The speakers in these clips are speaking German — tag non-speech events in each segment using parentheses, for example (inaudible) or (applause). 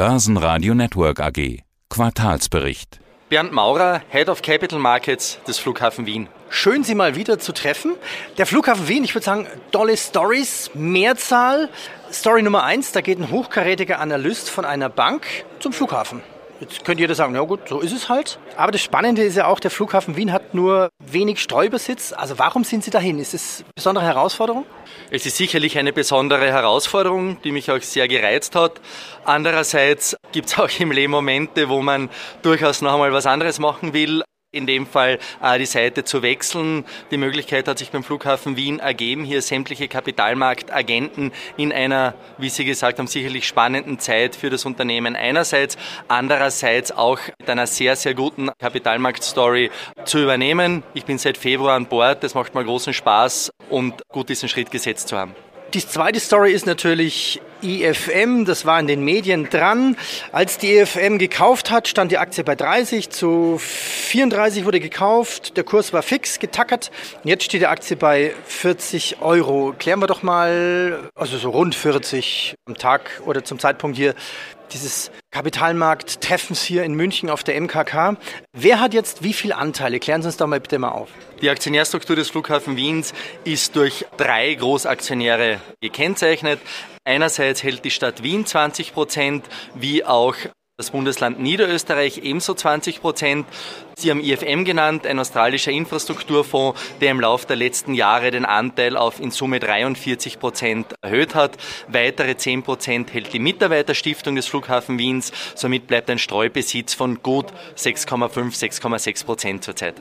Börsenradio Network AG. Quartalsbericht. Bernd Maurer, Head of Capital Markets des Flughafen Wien. Schön, Sie mal wieder zu treffen. Der Flughafen Wien, ich würde sagen, tolle Stories, Mehrzahl. Story Nummer eins, da geht ein hochkarätiger Analyst von einer Bank zum Flughafen. Jetzt könnte jeder sagen, na gut, so ist es halt. Aber das Spannende ist ja auch, der Flughafen Wien hat nur wenig Streubesitz. Also warum sind Sie dahin? Ist das eine besondere Herausforderung? Es ist sicherlich eine besondere Herausforderung, die mich auch sehr gereizt hat. Andererseits gibt es auch im Leben Momente, wo man durchaus noch einmal was anderes machen will in dem Fall äh, die Seite zu wechseln. Die Möglichkeit hat sich beim Flughafen Wien ergeben, hier sämtliche Kapitalmarktagenten in einer, wie Sie gesagt haben, sicherlich spannenden Zeit für das Unternehmen einerseits, andererseits auch mit einer sehr, sehr guten Kapitalmarktstory zu übernehmen. Ich bin seit Februar an Bord, das macht mir großen Spaß und gut diesen Schritt gesetzt zu haben. Die zweite Story ist natürlich IFM, das war in den Medien dran. Als die IFM gekauft hat, stand die Aktie bei 30, zu 34 wurde gekauft, der Kurs war fix, getackert. Jetzt steht die Aktie bei 40 Euro. Klären wir doch mal, also so rund 40 am Tag oder zum Zeitpunkt hier, dieses Kapitalmarkt-Treffens hier in München auf der MKK. Wer hat jetzt wie viele Anteile? Klären Sie uns doch mal bitte mal auf. Die Aktionärstruktur des Flughafen Wiens ist durch drei Großaktionäre gekennzeichnet. Einerseits hält die Stadt Wien 20 Prozent, wie auch das Bundesland Niederösterreich ebenso 20 Prozent. Sie haben IFM genannt, ein australischer Infrastrukturfonds, der im Laufe der letzten Jahre den Anteil auf in Summe 43 Prozent erhöht hat. Weitere 10 Prozent hält die Mitarbeiterstiftung des Flughafen Wiens. Somit bleibt ein Streubesitz von gut 6,5, 6,6 Prozent zurzeit.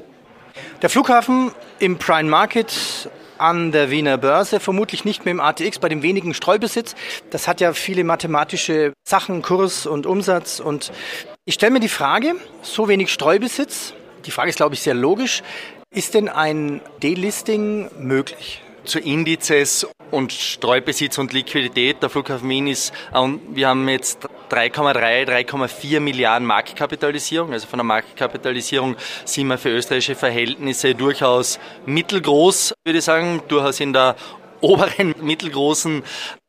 Der Flughafen im Prime Market an der Wiener Börse, vermutlich nicht mehr im ATX, bei dem wenigen Streubesitz. Das hat ja viele mathematische Sachen, Kurs und Umsatz. Und ich stelle mir die Frage, so wenig Streubesitz, die Frage ist, glaube ich, sehr logisch, ist denn ein Delisting möglich? Zu Indizes und Streubesitz und Liquidität. Der Flughafen Wien ist, wir haben jetzt 3,3, 3,4 Milliarden Marktkapitalisierung. Also von der Marktkapitalisierung sind wir für österreichische Verhältnisse durchaus mittelgroß, würde ich sagen, durchaus in der oberen (laughs) mittelgroßen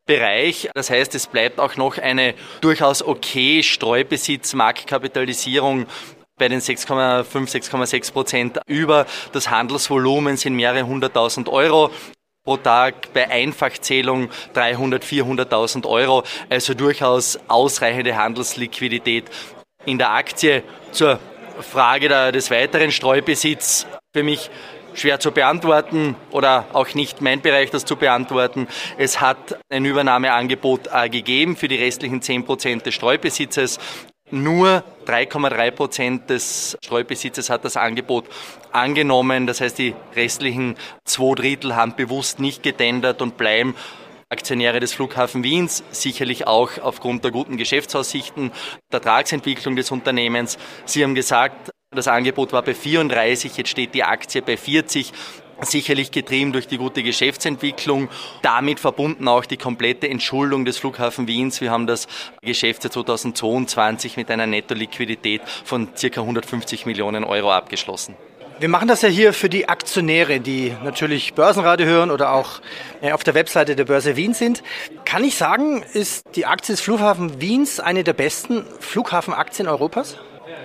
Bereich. Das heißt, es bleibt auch noch eine durchaus okay Streubesitz, Marktkapitalisierung bei den 6,5, 6,6 Prozent über. Das Handelsvolumen sind mehrere hunderttausend Euro pro Tag bei Einfachzählung 300, 400.000 Euro, also durchaus ausreichende Handelsliquidität in der Aktie. Zur Frage des weiteren Streubesitz für mich schwer zu beantworten oder auch nicht mein Bereich, das zu beantworten. Es hat ein Übernahmeangebot äh, gegeben für die restlichen 10 Prozent des Streubesitzes. Nur 3,3 Prozent des Streubesitzes hat das Angebot angenommen. Das heißt, die restlichen zwei Drittel haben bewusst nicht getendert und bleiben Aktionäre des Flughafen Wiens, sicherlich auch aufgrund der guten Geschäftsaussichten, der Tragsentwicklung des Unternehmens. Sie haben gesagt, das Angebot war bei 34, jetzt steht die Aktie bei 40 sicherlich getrieben durch die gute Geschäftsentwicklung, damit verbunden auch die komplette Entschuldung des Flughafen Wiens. Wir haben das Geschäft 2022 mit einer Netto-Liquidität von circa 150 Millionen Euro abgeschlossen. Wir machen das ja hier für die Aktionäre, die natürlich Börsenradio hören oder auch auf der Webseite der Börse Wien sind. Kann ich sagen, ist die Aktie des Flughafen Wiens eine der besten Flughafenaktien Europas?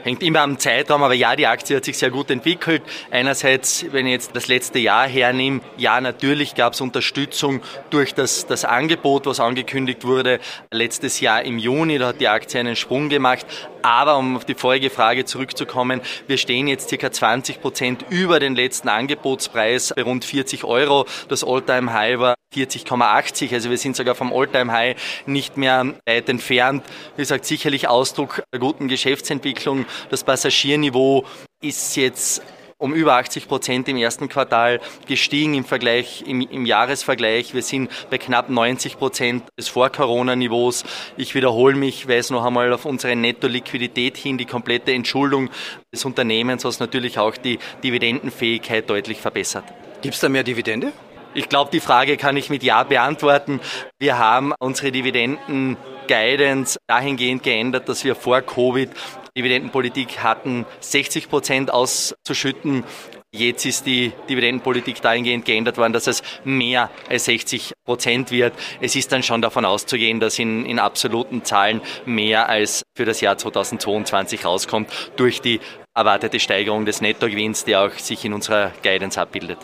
Hängt immer am Zeitraum, aber ja, die Aktie hat sich sehr gut entwickelt. Einerseits, wenn ich jetzt das letzte Jahr hernehme, ja, natürlich gab es Unterstützung durch das, das Angebot, was angekündigt wurde letztes Jahr im Juni. Da hat die Aktie einen Sprung gemacht. Aber um auf die vorige Frage zurückzukommen, wir stehen jetzt ca. 20 Prozent über den letzten Angebotspreis bei rund 40 Euro. Das Alltime High war 40,80. Also wir sind sogar vom Alltime High nicht mehr weit entfernt. Wie gesagt, sicherlich Ausdruck der guten Geschäftsentwicklung. Das Passagierniveau ist jetzt um über 80 Prozent im ersten Quartal gestiegen im Vergleich, im, im Jahresvergleich. Wir sind bei knapp 90 Prozent des Vor-Corona-Niveaus. Ich wiederhole mich, weise noch einmal auf unsere Netto-Liquidität hin, die komplette Entschuldung des Unternehmens, was natürlich auch die Dividendenfähigkeit deutlich verbessert. Gibt es da mehr Dividende? Ich glaube, die Frage kann ich mit Ja beantworten. Wir haben unsere Dividenden Guidance dahingehend geändert, dass wir vor Covid Dividendenpolitik hatten, 60 Prozent auszuschütten. Jetzt ist die Dividendenpolitik dahingehend geändert worden, dass es mehr als 60 Prozent wird. Es ist dann schon davon auszugehen, dass in, in absoluten Zahlen mehr als für das Jahr 2022 rauskommt durch die erwartete Steigerung des Nettogewinns, der auch sich in unserer Guidance abbildet.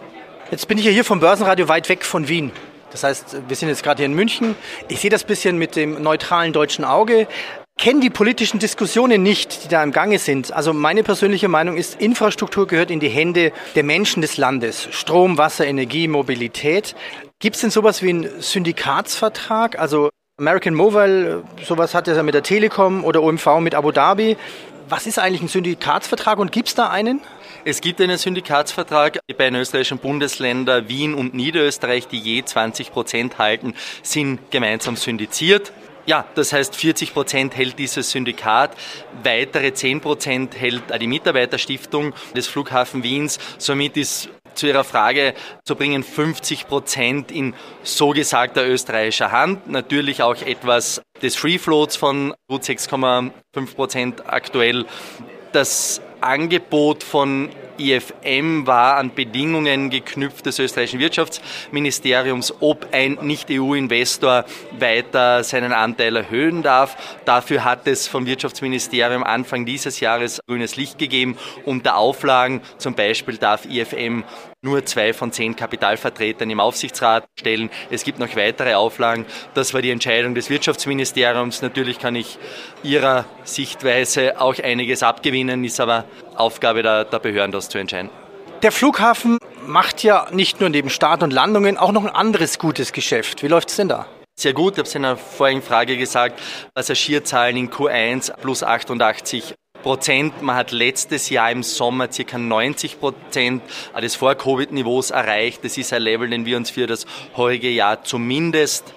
Jetzt bin ich ja hier vom Börsenradio weit weg von Wien. Das heißt, wir sind jetzt gerade hier in München. Ich sehe das bisschen mit dem neutralen deutschen Auge kenne die politischen Diskussionen nicht, die da im Gange sind. Also meine persönliche Meinung ist, Infrastruktur gehört in die Hände der Menschen des Landes. Strom, Wasser, Energie, Mobilität. Gibt es denn sowas wie einen Syndikatsvertrag? Also American Mobile, sowas hat er mit der Telekom oder OMV mit Abu Dhabi. Was ist eigentlich ein Syndikatsvertrag und gibt es da einen? Es gibt einen Syndikatsvertrag. Die beiden österreichischen Bundesländer Wien und Niederösterreich, die je 20 Prozent halten, sind gemeinsam syndiziert. Ja, das heißt 40 Prozent hält dieses Syndikat, weitere 10 Prozent hält die Mitarbeiterstiftung des Flughafen Wiens. Somit ist zu Ihrer Frage zu bringen 50 Prozent in so gesagter österreichischer Hand. Natürlich auch etwas des Free Floats von gut 6,5 Prozent aktuell. Das Angebot von IFM war an Bedingungen geknüpft des österreichischen Wirtschaftsministeriums, ob ein Nicht-EU-Investor weiter seinen Anteil erhöhen darf. Dafür hat es vom Wirtschaftsministerium Anfang dieses Jahres grünes Licht gegeben. Unter Auflagen zum Beispiel darf IFM nur zwei von zehn Kapitalvertretern im Aufsichtsrat stellen. Es gibt noch weitere Auflagen. Das war die Entscheidung des Wirtschaftsministeriums. Natürlich kann ich Ihrer Sichtweise auch einiges abgewinnen, ist aber Aufgabe der, der Behörden, das zu entscheiden. Der Flughafen macht ja nicht nur neben Start und Landungen auch noch ein anderes gutes Geschäft. Wie läuft es denn da? Sehr gut, ich habe es in der vorigen Frage gesagt, Passagierzahlen in Q1 plus 88 Prozent. Man hat letztes Jahr im Sommer ca. 90 Prozent des Vor-Covid-Niveaus erreicht. Das ist ein Level, den wir uns für das heurige Jahr zumindest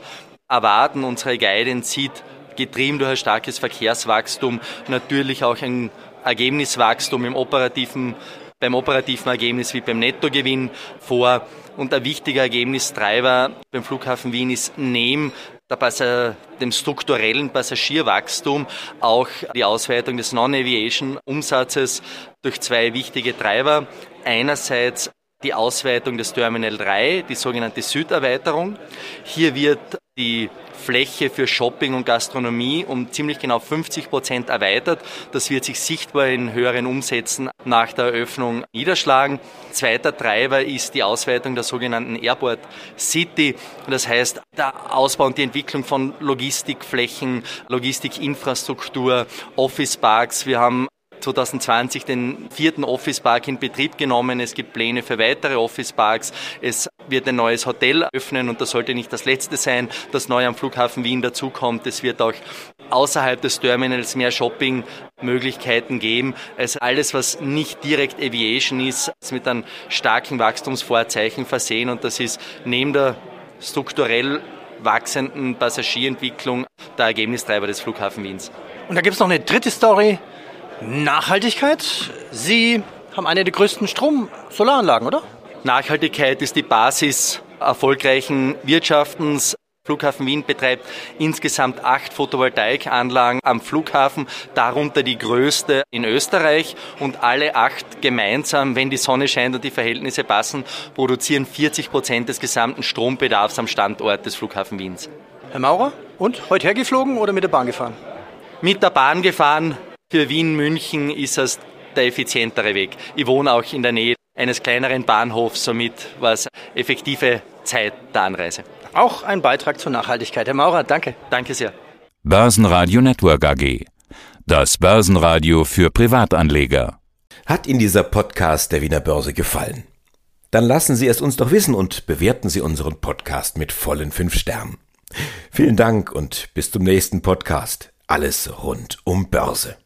erwarten. Unsere Guidance sieht getrieben durch ein starkes Verkehrswachstum natürlich auch ein Ergebniswachstum im operativen, beim operativen Ergebnis wie beim Nettogewinn vor. Und ein wichtiger Ergebnistreiber beim Flughafen Wien ist neben der dem strukturellen Passagierwachstum auch die Ausweitung des Non-Aviation-Umsatzes durch zwei wichtige Treiber. Einerseits die Ausweitung des Terminal 3, die sogenannte Süderweiterung. Hier wird die Fläche für Shopping und Gastronomie um ziemlich genau 50 Prozent erweitert. Das wird sich sichtbar in höheren Umsätzen nach der Eröffnung niederschlagen. Zweiter Treiber ist die Ausweitung der sogenannten Airport City. Das heißt, der Ausbau und die Entwicklung von Logistikflächen, Logistikinfrastruktur, Office Parks. Wir haben 2020 den vierten Office Park in Betrieb genommen. Es gibt Pläne für weitere Office Parks. Es wird ein neues Hotel öffnen und das sollte nicht das letzte sein, das neu am Flughafen Wien dazukommt. Es wird auch außerhalb des Terminals mehr Shopping-Möglichkeiten geben. Also alles, was nicht direkt Aviation ist, ist mit einem starken Wachstumsvorzeichen versehen und das ist neben der strukturell wachsenden Passagierentwicklung der Ergebnistreiber des Flughafen Wiens. Und da gibt es noch eine dritte Story, Nachhaltigkeit. Sie haben eine der größten Strom-Solaranlagen, oder? Nachhaltigkeit ist die Basis erfolgreichen Wirtschaftens. Flughafen Wien betreibt insgesamt acht Photovoltaikanlagen am Flughafen, darunter die größte in Österreich. Und alle acht gemeinsam, wenn die Sonne scheint und die Verhältnisse passen, produzieren 40 Prozent des gesamten Strombedarfs am Standort des Flughafen Wiens. Herr Maurer, und heute hergeflogen oder mit der Bahn gefahren? Mit der Bahn gefahren, für Wien, München ist es der effizientere Weg. Ich wohne auch in der Nähe eines kleineren Bahnhofs, somit war es effektive Zeit der Anreise. Auch ein Beitrag zur Nachhaltigkeit. Herr Maurer, danke. Danke sehr. Börsenradio Network AG. Das Börsenradio für Privatanleger. Hat Ihnen dieser Podcast der Wiener Börse gefallen? Dann lassen Sie es uns doch wissen und bewerten Sie unseren Podcast mit vollen fünf Sternen. Vielen Dank und bis zum nächsten Podcast. Alles rund um Börse.